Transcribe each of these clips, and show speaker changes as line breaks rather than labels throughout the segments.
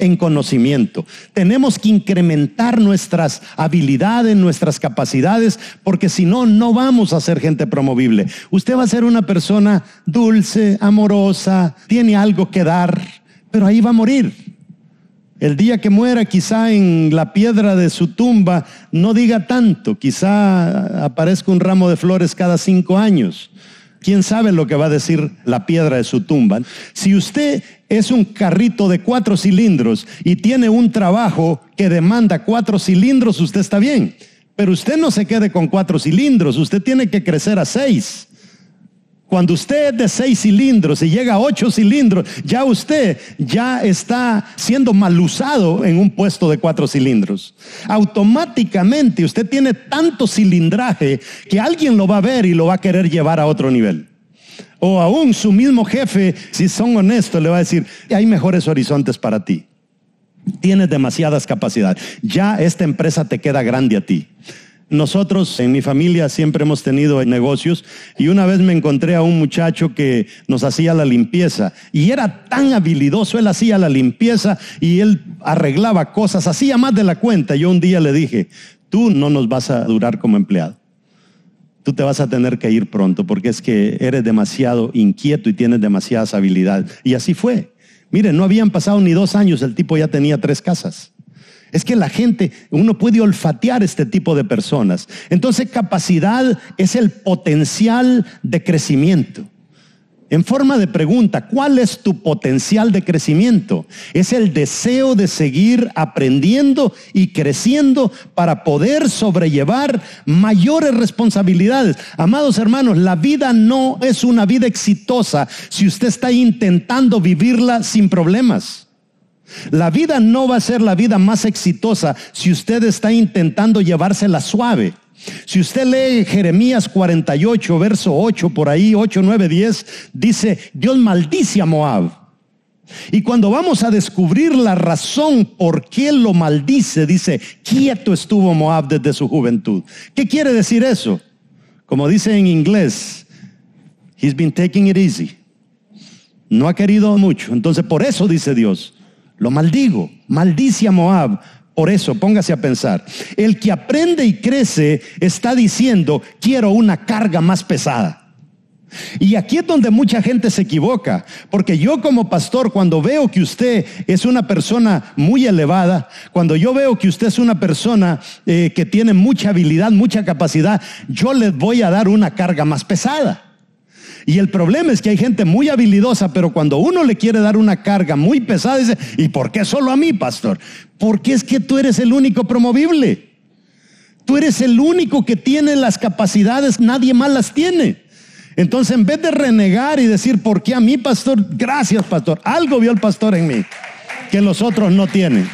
en conocimiento. Tenemos que incrementar nuestras habilidades, nuestras capacidades, porque si no, no vamos a ser gente promovible. Usted va a ser una persona dulce, amorosa, tiene algo que dar, pero ahí va a morir. El día que muera, quizá en la piedra de su tumba, no diga tanto, quizá aparezca un ramo de flores cada cinco años. ¿Quién sabe lo que va a decir la piedra de su tumba? Si usted es un carrito de cuatro cilindros y tiene un trabajo que demanda cuatro cilindros, usted está bien. Pero usted no se quede con cuatro cilindros, usted tiene que crecer a seis. Cuando usted es de seis cilindros y llega a ocho cilindros, ya usted ya está siendo mal usado en un puesto de cuatro cilindros. Automáticamente usted tiene tanto cilindraje que alguien lo va a ver y lo va a querer llevar a otro nivel. O aún su mismo jefe, si son honestos, le va a decir, hay mejores horizontes para ti. Tienes demasiadas capacidades. Ya esta empresa te queda grande a ti. Nosotros en mi familia siempre hemos tenido negocios y una vez me encontré a un muchacho que nos hacía la limpieza y era tan habilidoso, él hacía la limpieza y él arreglaba cosas, hacía más de la cuenta. Yo un día le dije, tú no nos vas a durar como empleado. Tú te vas a tener que ir pronto porque es que eres demasiado inquieto y tienes demasiadas habilidades. Y así fue. Miren, no habían pasado ni dos años, el tipo ya tenía tres casas. Es que la gente, uno puede olfatear este tipo de personas. Entonces capacidad es el potencial de crecimiento. En forma de pregunta, ¿cuál es tu potencial de crecimiento? Es el deseo de seguir aprendiendo y creciendo para poder sobrellevar mayores responsabilidades. Amados hermanos, la vida no es una vida exitosa si usted está intentando vivirla sin problemas. La vida no va a ser la vida más exitosa si usted está intentando llevársela suave. Si usted lee Jeremías 48, verso 8, por ahí, 8, 9, 10, dice, Dios maldice a Moab. Y cuando vamos a descubrir la razón por qué lo maldice, dice, quieto estuvo Moab desde su juventud. ¿Qué quiere decir eso? Como dice en inglés, he's been taking it easy. No ha querido mucho. Entonces, por eso dice Dios, lo maldigo, maldice a Moab. Por eso, póngase a pensar, el que aprende y crece está diciendo, quiero una carga más pesada. Y aquí es donde mucha gente se equivoca, porque yo como pastor, cuando veo que usted es una persona muy elevada, cuando yo veo que usted es una persona eh, que tiene mucha habilidad, mucha capacidad, yo les voy a dar una carga más pesada. Y el problema es que hay gente muy habilidosa, pero cuando uno le quiere dar una carga muy pesada, dice, ¿y por qué solo a mí, pastor? Porque es que tú eres el único promovible. Tú eres el único que tiene las capacidades, nadie más las tiene. Entonces, en vez de renegar y decir, ¿por qué a mí, pastor? Gracias, pastor. Algo vio el pastor en mí que los otros no tienen.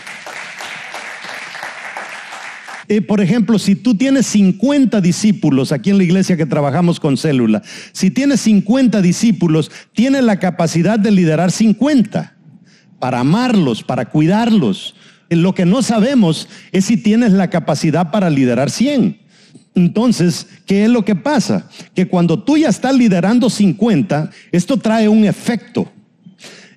Eh, por ejemplo, si tú tienes 50 discípulos aquí en la iglesia que trabajamos con célula, si tienes 50 discípulos, tienes la capacidad de liderar 50 para amarlos, para cuidarlos. Lo que no sabemos es si tienes la capacidad para liderar 100. Entonces, ¿qué es lo que pasa? Que cuando tú ya estás liderando 50, esto trae un efecto.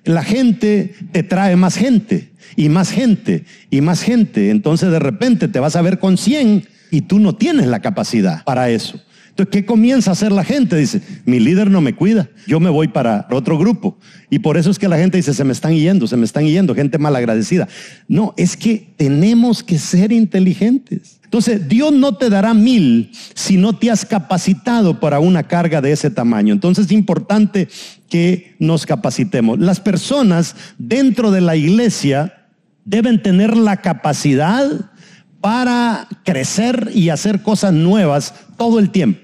La gente te trae más gente y más gente y más gente. Entonces de repente te vas a ver con 100 y tú no tienes la capacidad para eso. Entonces, ¿qué comienza a hacer la gente? Dice, mi líder no me cuida, yo me voy para otro grupo. Y por eso es que la gente dice, se me están yendo, se me están yendo, gente malagradecida. No, es que tenemos que ser inteligentes. Entonces, Dios no te dará mil si no te has capacitado para una carga de ese tamaño. Entonces, es importante que nos capacitemos. Las personas dentro de la iglesia deben tener la capacidad para crecer y hacer cosas nuevas todo el tiempo.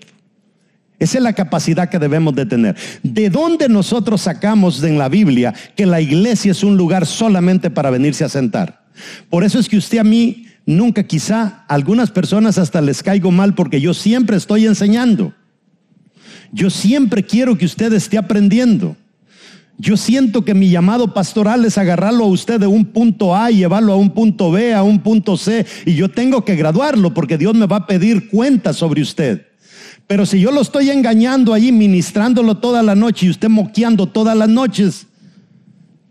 Esa es la capacidad que debemos de tener. ¿De dónde nosotros sacamos en la Biblia que la iglesia es un lugar solamente para venirse a sentar? Por eso es que usted a mí nunca quizá a algunas personas hasta les caigo mal porque yo siempre estoy enseñando. Yo siempre quiero que usted esté aprendiendo. Yo siento que mi llamado pastoral es agarrarlo a usted de un punto A y llevarlo a un punto B, a un punto C, y yo tengo que graduarlo porque Dios me va a pedir cuentas sobre usted. Pero si yo lo estoy engañando ahí, ministrándolo toda la noche y usted moqueando todas las noches,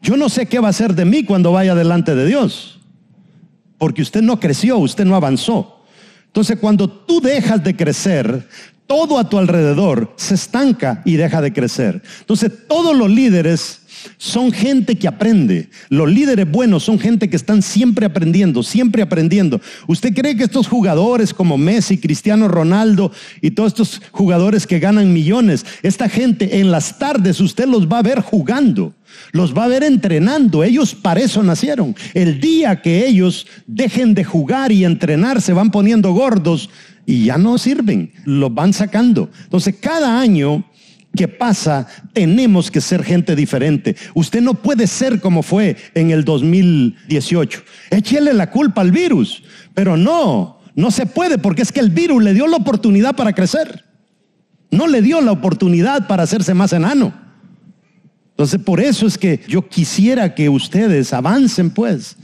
yo no sé qué va a hacer de mí cuando vaya delante de Dios. Porque usted no creció, usted no avanzó. Entonces cuando tú dejas de crecer, todo a tu alrededor se estanca y deja de crecer. Entonces todos los líderes son gente que aprende. Los líderes buenos son gente que están siempre aprendiendo, siempre aprendiendo. ¿Usted cree que estos jugadores como Messi, Cristiano Ronaldo y todos estos jugadores que ganan millones, esta gente en las tardes usted los va a ver jugando? Los va a ver entrenando. Ellos para eso nacieron. El día que ellos dejen de jugar y entrenar, se van poniendo gordos y ya no sirven, los van sacando. Entonces, cada año que pasa, tenemos que ser gente diferente. Usted no puede ser como fue en el 2018. Échele la culpa al virus, pero no, no se puede porque es que el virus le dio la oportunidad para crecer. No le dio la oportunidad para hacerse más enano. Entonces, por eso es que yo quisiera que ustedes avancen, pues.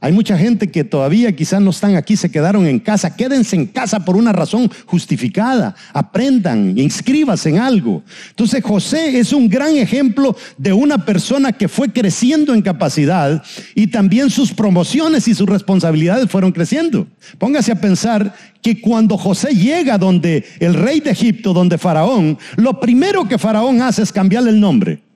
Hay mucha gente que todavía quizás no están aquí, se quedaron en casa. Quédense en casa por una razón justificada. Aprendan, inscríbase en algo. Entonces José es un gran ejemplo de una persona que fue creciendo en capacidad y también sus promociones y sus responsabilidades fueron creciendo. Póngase a pensar que cuando José llega donde el rey de Egipto, donde Faraón, lo primero que Faraón hace es cambiarle el nombre.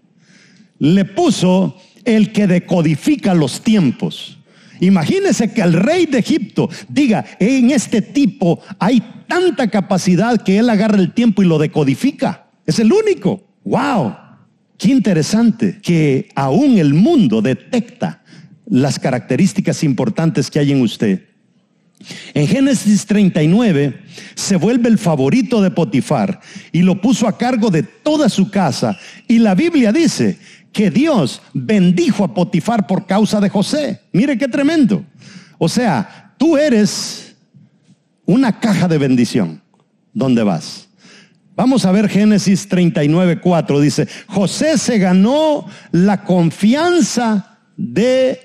Le puso el que decodifica los tiempos. Imagínese que el rey de Egipto diga, en este tipo hay tanta capacidad que él agarra el tiempo y lo decodifica. Es el único. ¡Wow! Qué interesante que aún el mundo detecta las características importantes que hay en usted. En Génesis 39 se vuelve el favorito de Potifar y lo puso a cargo de toda su casa. Y la Biblia dice que Dios bendijo a Potifar por causa de José. Mire qué tremendo. O sea, tú eres una caja de bendición. ¿Dónde vas? Vamos a ver Génesis 39, 4. Dice, José se ganó la confianza de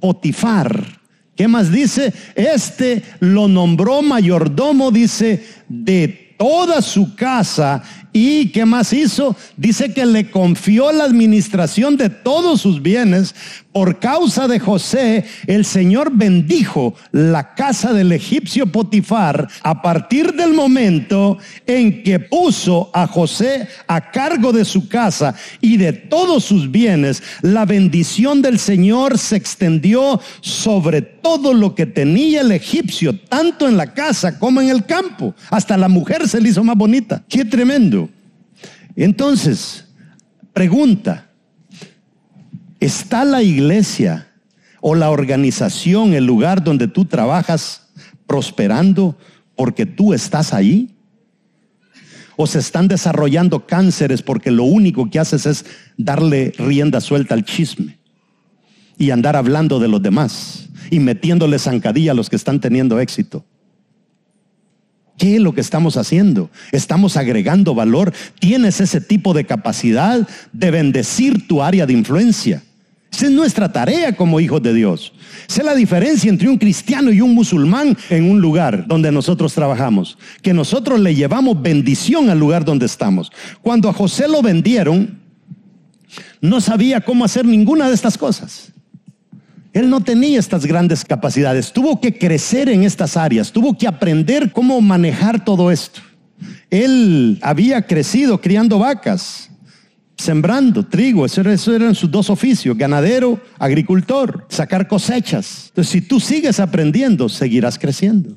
Potifar. ¿Qué más dice? Este lo nombró mayordomo, dice, de toda su casa ¿Y qué más hizo? Dice que le confió la administración de todos sus bienes. Por causa de José, el Señor bendijo la casa del egipcio Potifar a partir del momento en que puso a José a cargo de su casa y de todos sus bienes. La bendición del Señor se extendió sobre todo lo que tenía el egipcio, tanto en la casa como en el campo. Hasta la mujer se le hizo más bonita. Qué tremendo. Entonces, pregunta, ¿está la iglesia o la organización, el lugar donde tú trabajas, prosperando porque tú estás ahí? ¿O se están desarrollando cánceres porque lo único que haces es darle rienda suelta al chisme y andar hablando de los demás y metiéndole zancadilla a los que están teniendo éxito? ¿Qué es lo que estamos haciendo? ¿Estamos agregando valor? ¿Tienes ese tipo de capacidad de bendecir tu área de influencia? Esa es nuestra tarea como hijos de Dios. Sé la diferencia entre un cristiano y un musulmán en un lugar donde nosotros trabajamos. Que nosotros le llevamos bendición al lugar donde estamos. Cuando a José lo vendieron, no sabía cómo hacer ninguna de estas cosas. Él no tenía estas grandes capacidades, tuvo que crecer en estas áreas, tuvo que aprender cómo manejar todo esto. Él había crecido criando vacas, sembrando trigo, eso, eran sus dos oficios, ganadero, agricultor, sacar cosechas. Entonces, si tú sigues aprendiendo, seguirás creciendo.